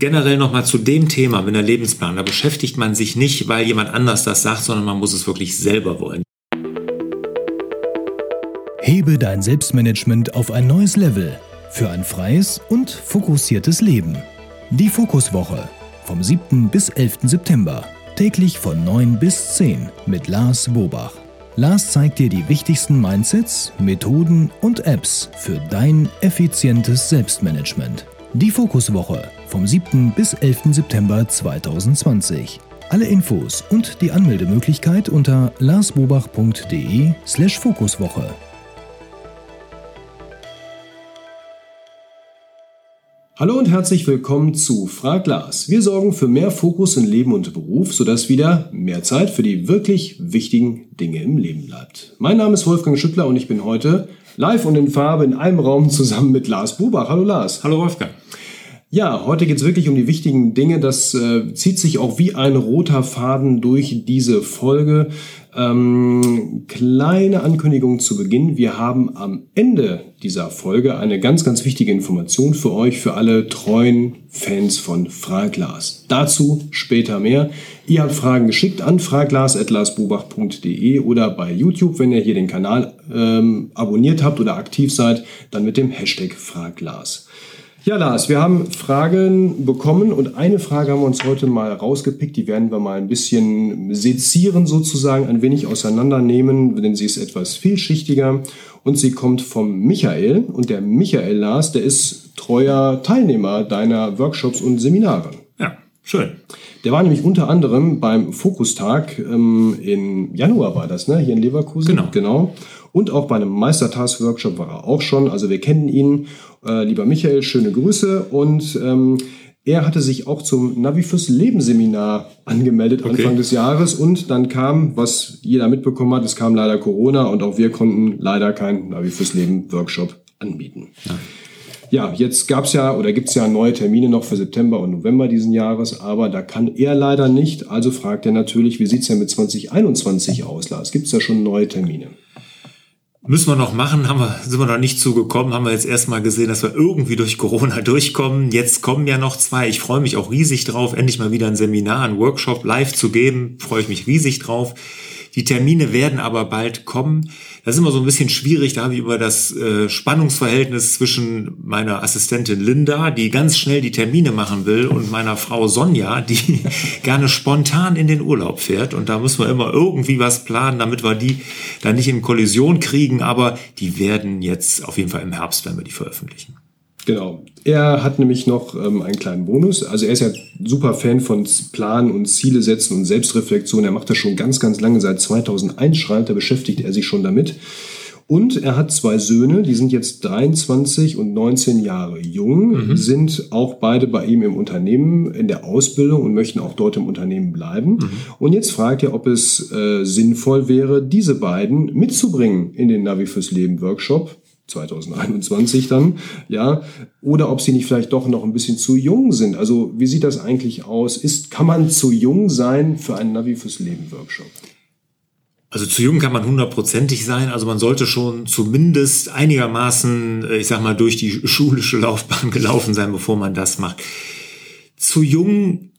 Generell nochmal zu dem Thema mit der Lebensplan. Da beschäftigt man sich nicht, weil jemand anders das sagt, sondern man muss es wirklich selber wollen. Hebe dein Selbstmanagement auf ein neues Level für ein freies und fokussiertes Leben. Die Fokuswoche vom 7. bis 11. September. Täglich von 9 bis 10 mit Lars Bobach. Lars zeigt dir die wichtigsten Mindsets, Methoden und Apps für dein effizientes Selbstmanagement. Die Fokuswoche vom 7. bis 11. September 2020. Alle Infos und die Anmeldemöglichkeit unter larsbobach.de slash Fokuswoche. Hallo und herzlich willkommen zu Frag Lars. Wir sorgen für mehr Fokus in Leben und Beruf, sodass wieder mehr Zeit für die wirklich wichtigen Dinge im Leben bleibt. Mein Name ist Wolfgang Schüttler und ich bin heute live und in Farbe in einem Raum zusammen mit Lars Bubach. Hallo Lars. Hallo Wolfgang. Ja, heute geht es wirklich um die wichtigen Dinge. Das äh, zieht sich auch wie ein roter Faden durch diese Folge. Ähm, kleine Ankündigung zu Beginn. Wir haben am Ende dieser Folge eine ganz, ganz wichtige Information für euch, für alle treuen Fans von Fraglas. Dazu später mehr. Ihr habt Fragen geschickt an fraglas.larsbubach.de oder bei YouTube, wenn ihr hier den Kanal ähm, abonniert habt oder aktiv seid, dann mit dem Hashtag Fraglas. Ja, Lars, wir haben Fragen bekommen und eine Frage haben wir uns heute mal rausgepickt. Die werden wir mal ein bisschen sezieren sozusagen, ein wenig auseinandernehmen, denn sie ist etwas vielschichtiger und sie kommt vom Michael. Und der Michael, Lars, der ist treuer Teilnehmer deiner Workshops und Seminare. Ja, schön. Der war nämlich unter anderem beim Fokustag ähm, im Januar war das, ne? Hier in Leverkusen. Genau. genau. Und auch bei einem Meistertask-Workshop war er auch schon. Also wir kennen ihn. Äh, lieber Michael, schöne Grüße. Und ähm, er hatte sich auch zum Navi fürs Leben Seminar angemeldet Okay. Anfang des Jahres. Und dann kam, was jeder mitbekommen hat, es kam leider Corona und auch wir konnten leider keinen Navi fürs Leben Workshop anbieten. Ja, jetzt gab's ja oder gibt's ja neue Termine noch für September und November diesen Jahres, aber da kann er leider nicht. Also fragt er natürlich, wie sieht's denn mit 2021 aus, Lars? Gibt's da schon neue Termine? Müssen wir noch machen, haben wir, sind wir noch nicht zugekommen, haben wir jetzt erstmal gesehen, dass wir irgendwie durch Corona durchkommen. Jetzt kommen ja noch zwei. Ich freue mich auch riesig drauf, endlich mal wieder ein Seminar, ein Workshop live zu geben. Freue ich mich riesig drauf. Die Termine werden aber bald kommen. Das ist immer so ein bisschen schwierig. Da habe ich über das äh, Spannungsverhältnis zwischen meiner Assistentin Linda, die ganz schnell die Termine machen will, und meiner Frau Sonja, die gerne spontan in den Urlaub fährt. Und da müssen wir immer irgendwie was planen, damit wir die dann nicht in Kollision kriegen. Aber die werden jetzt auf jeden Fall im Herbst, wenn wir die veröffentlichen. Genau. Er hat nämlich noch ähm, einen kleinen Bonus. Also er ist ja super Fan von Planen und Ziele setzen und Selbstreflexion. Er macht das schon ganz, ganz lange. Seit 2001 schreibt, da beschäftigt er sich schon damit. Und er hat zwei Söhne, die sind jetzt 23 und 19 Jahre jung, sind auch beide bei ihm im Unternehmen in der Ausbildung und möchten auch dort im Unternehmen bleiben. Und jetzt fragt er, ob es äh, sinnvoll wäre, diese beiden mitzubringen in den Navi fürs Leben Workshop. 2021 dann, ja, oder ob sie nicht vielleicht doch noch ein bisschen zu jung sind. Also wie sieht das eigentlich aus? Ist, kann man zu jung sein für einen Navi fürs Leben Workshop? Also zu jung kann man hundertprozentig sein. Also man sollte schon zumindest einigermaßen, äh, ich sag mal, durch die schulische Laufbahn gelaufen sein, bevor man das macht. Zu jung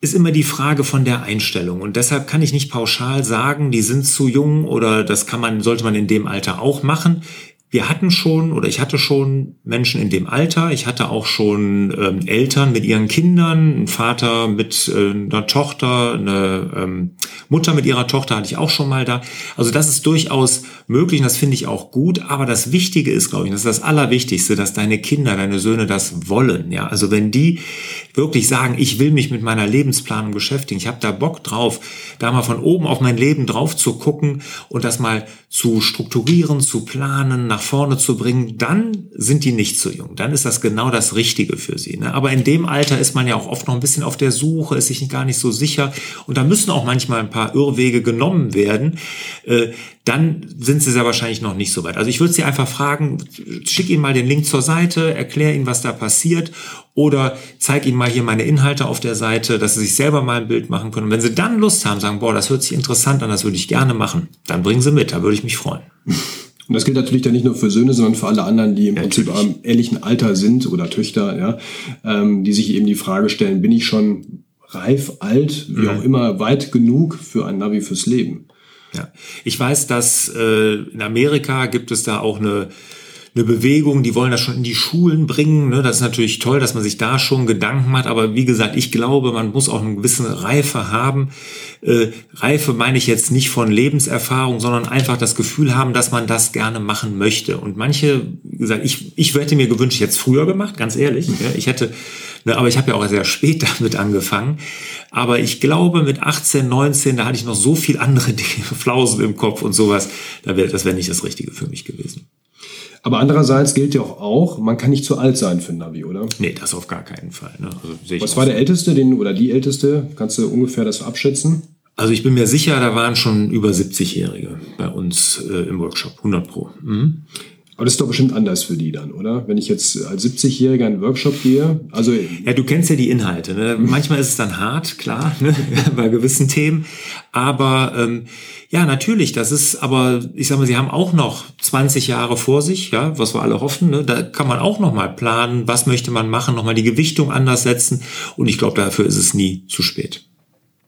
ist immer die Frage von der Einstellung. Und deshalb kann ich nicht pauschal sagen, die sind zu jung oder das kann man, sollte man in dem Alter auch machen. Wir hatten schon oder ich hatte schon Menschen in dem Alter. Ich hatte auch schon ähm, Eltern mit ihren Kindern, ein Vater mit äh, einer Tochter, eine ähm, Mutter mit ihrer Tochter hatte ich auch schon mal da. Also das ist durchaus möglich und das finde ich auch gut. Aber das Wichtige ist, glaube ich, das ist das Allerwichtigste, dass deine Kinder, deine Söhne das wollen. Ja, also wenn die wirklich sagen, ich will mich mit meiner Lebensplanung beschäftigen, ich habe da Bock drauf, da mal von oben auf mein Leben drauf zu gucken und das mal zu strukturieren, zu planen, nach vorne zu bringen, dann sind die nicht zu jung. Dann ist das genau das Richtige für sie. Ne? Aber in dem Alter ist man ja auch oft noch ein bisschen auf der Suche, ist sich gar nicht so sicher. Und da müssen auch manchmal ein paar Irrwege genommen werden. Äh, dann sind sie sehr wahrscheinlich noch nicht so weit. Also ich würde sie einfach fragen, schick ihnen mal den Link zur Seite, erklär ihnen, was da passiert oder zeig ihnen mal hier meine Inhalte auf der Seite, dass sie sich selber mal ein Bild machen können. Und wenn sie dann Lust haben, sagen, boah, das hört sich interessant an, das würde ich gerne machen, dann bringen sie mit, da würde ich mich freuen. Und das gilt natürlich dann nicht nur für Söhne, sondern für alle anderen, die im ja, Prinzip am ähnlichen Alter sind oder Töchter, ja, ähm, die sich eben die Frage stellen, bin ich schon reif, alt, wie mhm. auch immer, weit genug für ein Navi fürs Leben? Ja, ich weiß, dass äh, in Amerika gibt es da auch eine eine Bewegung, die wollen das schon in die Schulen bringen. Ne? Das ist natürlich toll, dass man sich da schon Gedanken macht. Aber wie gesagt, ich glaube, man muss auch eine gewisse Reife haben. Äh, Reife meine ich jetzt nicht von Lebenserfahrung, sondern einfach das Gefühl haben, dass man das gerne machen möchte. Und manche, wie gesagt, ich, ich hätte mir gewünscht, es früher gemacht, ganz ehrlich. Ja? Ich hätte, ne, aber ich habe ja auch sehr spät damit angefangen. Aber ich glaube, mit 18, 19, da hatte ich noch so viel andere Dinge, Flausen im Kopf und sowas. Da wär, das wäre nicht das Richtige für mich gewesen. Aber andererseits gilt ja auch, auch, man kann nicht zu alt sein für ein Navi, oder? Nee, das auf gar keinen Fall. Ne? Also, Was war der Älteste den, oder die Älteste? Kannst du ungefähr das abschätzen? Also ich bin mir sicher, da waren schon über 70-Jährige bei uns äh, im Workshop, 100 Pro. Mhm. Aber das ist doch bestimmt anders für die dann, oder? Wenn ich jetzt als 70-Jähriger in einen Workshop gehe, also... Ja, du kennst ja die Inhalte. Ne? Manchmal ist es dann hart, klar, ne? bei gewissen Themen. Aber ähm, ja, natürlich, das ist, aber ich sag mal, sie haben auch noch 20 Jahre vor sich, ja, was wir alle hoffen. Ne? Da kann man auch noch mal planen, was möchte man machen, noch mal die Gewichtung anders setzen. Und ich glaube, dafür ist es nie zu spät.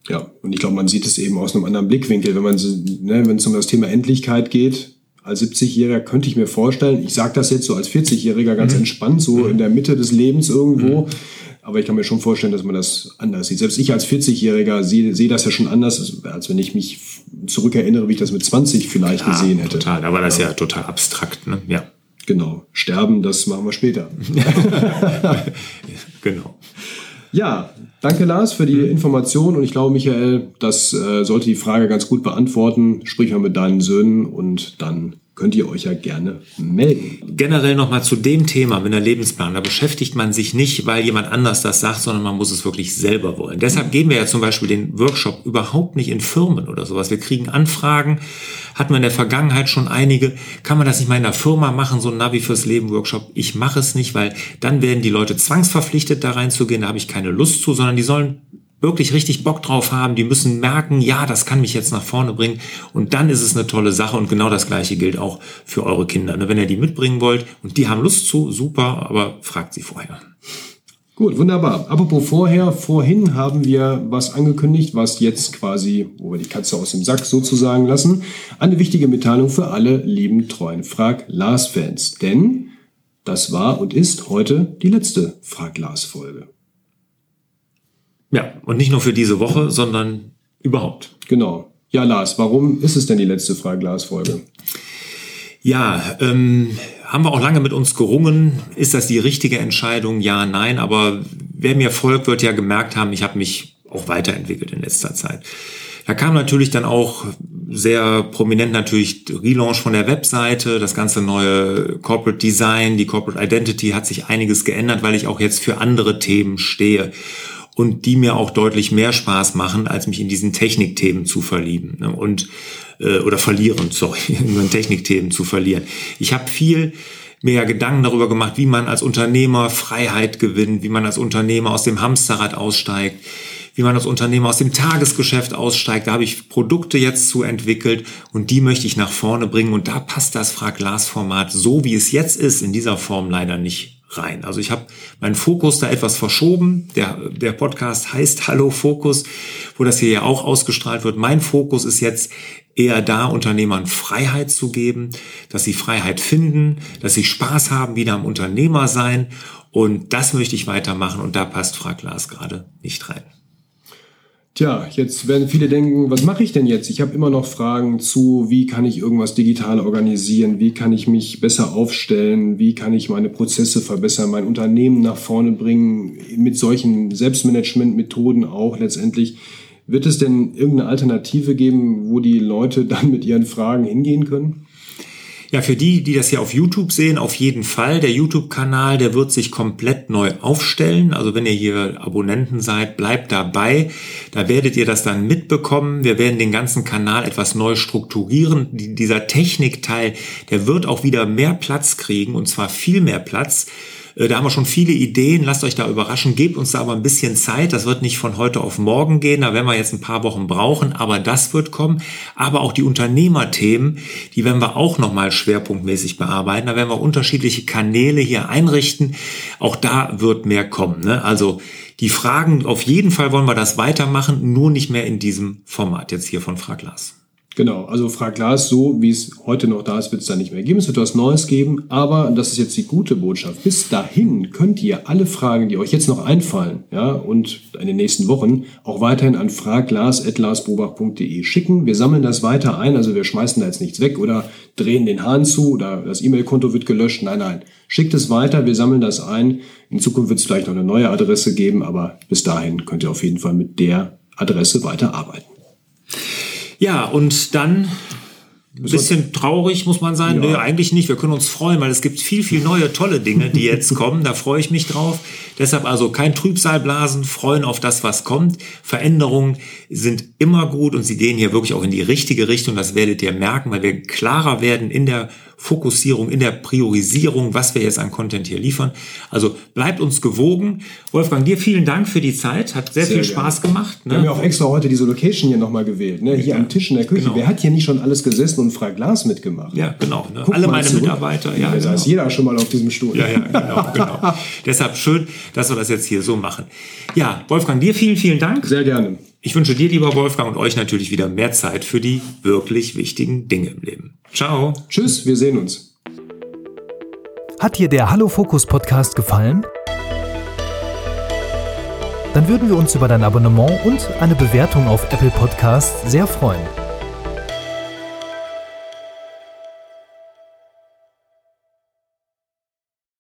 Ja, und ich glaube, man sieht es eben aus einem anderen Blickwinkel, wenn man, ne, wenn es um das Thema Endlichkeit geht, als 70-Jähriger könnte ich mir vorstellen, ich sage das jetzt so als 40-Jähriger ganz mhm. entspannt, so mhm. in der Mitte des Lebens irgendwo. Mhm. Aber ich kann mir schon vorstellen, dass man das anders sieht. Selbst ich als 40-Jähriger sehe, sehe das ja schon anders, als wenn ich mich zurückerinnere, wie ich das mit 20 vielleicht Klar, gesehen hätte. Total, aber das ist ja total abstrakt, ne? Ja. Genau. Sterben, das machen wir später. genau. Ja, danke Lars für die mhm. Information und ich glaube, Michael, das äh, sollte die Frage ganz gut beantworten. Sprich mal mit deinen Söhnen und dann könnt ihr euch ja gerne melden. Generell nochmal zu dem Thema mit der Lebensplan. Da beschäftigt man sich nicht, weil jemand anders das sagt, sondern man muss es wirklich selber wollen. Deshalb geben wir ja zum Beispiel den Workshop überhaupt nicht in Firmen oder sowas. Wir kriegen Anfragen, hatten wir in der Vergangenheit schon einige. Kann man das nicht mal in der Firma machen, so ein Navi fürs Leben Workshop? Ich mache es nicht, weil dann werden die Leute zwangsverpflichtet, da reinzugehen. Da habe ich keine Lust zu, sondern die sollen wirklich richtig Bock drauf haben, die müssen merken, ja, das kann mich jetzt nach vorne bringen und dann ist es eine tolle Sache und genau das gleiche gilt auch für eure Kinder. Ne? Wenn ihr die mitbringen wollt und die haben Lust zu, super, aber fragt sie vorher. Gut, wunderbar. Apropos vorher, vorhin haben wir was angekündigt, was jetzt quasi, wo wir die Katze aus dem Sack sozusagen lassen, eine wichtige Mitteilung für alle lieben treuen Frag Lars Fans, denn das war und ist heute die letzte Frag Lars Folge. Ja, und nicht nur für diese Woche, sondern überhaupt. Genau. Ja, Lars, warum ist es denn die letzte Frage-Glas-Folge? Ja, ähm, haben wir auch lange mit uns gerungen. Ist das die richtige Entscheidung? Ja, nein. Aber wer mir folgt, wird ja gemerkt haben, ich habe mich auch weiterentwickelt in letzter Zeit. Da kam natürlich dann auch sehr prominent natürlich Relaunch von der Webseite, das ganze neue Corporate Design, die Corporate Identity hat sich einiges geändert, weil ich auch jetzt für andere Themen stehe und die mir auch deutlich mehr Spaß machen, als mich in diesen Technikthemen zu verlieben ne? und äh, oder verlieren, sorry, in Technikthemen zu verlieren. Ich habe viel mehr Gedanken darüber gemacht, wie man als Unternehmer Freiheit gewinnt, wie man als Unternehmer aus dem Hamsterrad aussteigt, wie man als Unternehmer aus dem Tagesgeschäft aussteigt. Da habe ich Produkte jetzt zu entwickelt und die möchte ich nach vorne bringen. Und da passt das Frag-Glas-Format so, wie es jetzt ist, in dieser Form leider nicht rein. Also ich habe meinen Fokus da etwas verschoben. Der, der Podcast heißt Hallo Fokus, wo das hier ja auch ausgestrahlt wird. Mein Fokus ist jetzt eher da, Unternehmern Freiheit zu geben, dass sie Freiheit finden, dass sie Spaß haben, wieder am Unternehmer sein. Und das möchte ich weitermachen und da passt Frag Lars gerade nicht rein. Tja, jetzt werden viele denken, was mache ich denn jetzt? Ich habe immer noch Fragen zu, wie kann ich irgendwas digital organisieren? Wie kann ich mich besser aufstellen? Wie kann ich meine Prozesse verbessern, mein Unternehmen nach vorne bringen? Mit solchen Selbstmanagement-Methoden auch letztendlich. Wird es denn irgendeine Alternative geben, wo die Leute dann mit ihren Fragen hingehen können? Ja, für die, die das hier auf YouTube sehen, auf jeden Fall. Der YouTube-Kanal, der wird sich komplett neu aufstellen. Also wenn ihr hier Abonnenten seid, bleibt dabei. Da werdet ihr das dann mitbekommen. Wir werden den ganzen Kanal etwas neu strukturieren. Dieser Technikteil, der wird auch wieder mehr Platz kriegen und zwar viel mehr Platz da haben wir schon viele Ideen. Lasst euch da überraschen. Gebt uns da aber ein bisschen Zeit. Das wird nicht von heute auf morgen gehen. Da werden wir jetzt ein paar Wochen brauchen. Aber das wird kommen. Aber auch die Unternehmerthemen, die werden wir auch nochmal schwerpunktmäßig bearbeiten. Da werden wir unterschiedliche Kanäle hier einrichten. Auch da wird mehr kommen. Ne? Also die Fragen, auf jeden Fall wollen wir das weitermachen, nur nicht mehr in diesem Format jetzt hier von Frag Lars. Genau, also Frag Glas, so wie es heute noch da ist, wird es da nicht mehr geben. Es wird was Neues geben, aber das ist jetzt die gute Botschaft. Bis dahin könnt ihr alle Fragen, die euch jetzt noch einfallen, ja, und in den nächsten Wochen auch weiterhin an fragglas.larsbobach.de schicken. Wir sammeln das weiter ein, also wir schmeißen da jetzt nichts weg oder drehen den Hahn zu oder das E-Mail-Konto wird gelöscht. Nein, nein. Schickt es weiter, wir sammeln das ein. In Zukunft wird es vielleicht noch eine neue Adresse geben, aber bis dahin könnt ihr auf jeden Fall mit der Adresse weiter arbeiten. Ja, und dann ein bisschen traurig muss man sein. Ja. Nö, eigentlich nicht. Wir können uns freuen, weil es gibt viel, viel neue, tolle Dinge, die jetzt kommen. Da freue ich mich drauf. Deshalb also kein Trübsal blasen, freuen auf das, was kommt. Veränderungen sind immer gut und sie gehen hier wirklich auch in die richtige Richtung. Das werdet ihr merken, weil wir klarer werden in der Fokussierung, in der Priorisierung, was wir jetzt an Content hier liefern. Also bleibt uns gewogen. Wolfgang, dir vielen Dank für die Zeit. Hat sehr, sehr viel gerne. Spaß gemacht. Ne? Wir haben ja auch extra heute diese Location hier nochmal gewählt. Ne? Hier ja, am Tisch in der Küche. Genau. Wer hat hier nicht schon alles gesessen und frei Glas mitgemacht? Ja, genau. Ne? Alle meine zurück. Mitarbeiter. Ja, ja da genau. ist jeder schon mal auf diesem Stuhl. Ja, ja, genau. genau. Deshalb schön, dass wir das jetzt hier so machen. Ja, Wolfgang, dir vielen, vielen Dank. Sehr gerne. Ich wünsche dir, lieber Wolfgang, und euch natürlich wieder mehr Zeit für die wirklich wichtigen Dinge im Leben. Ciao. Tschüss, wir sehen uns. Hat dir der Hallo Fokus Podcast gefallen? Dann würden wir uns über dein Abonnement und eine Bewertung auf Apple Podcasts sehr freuen.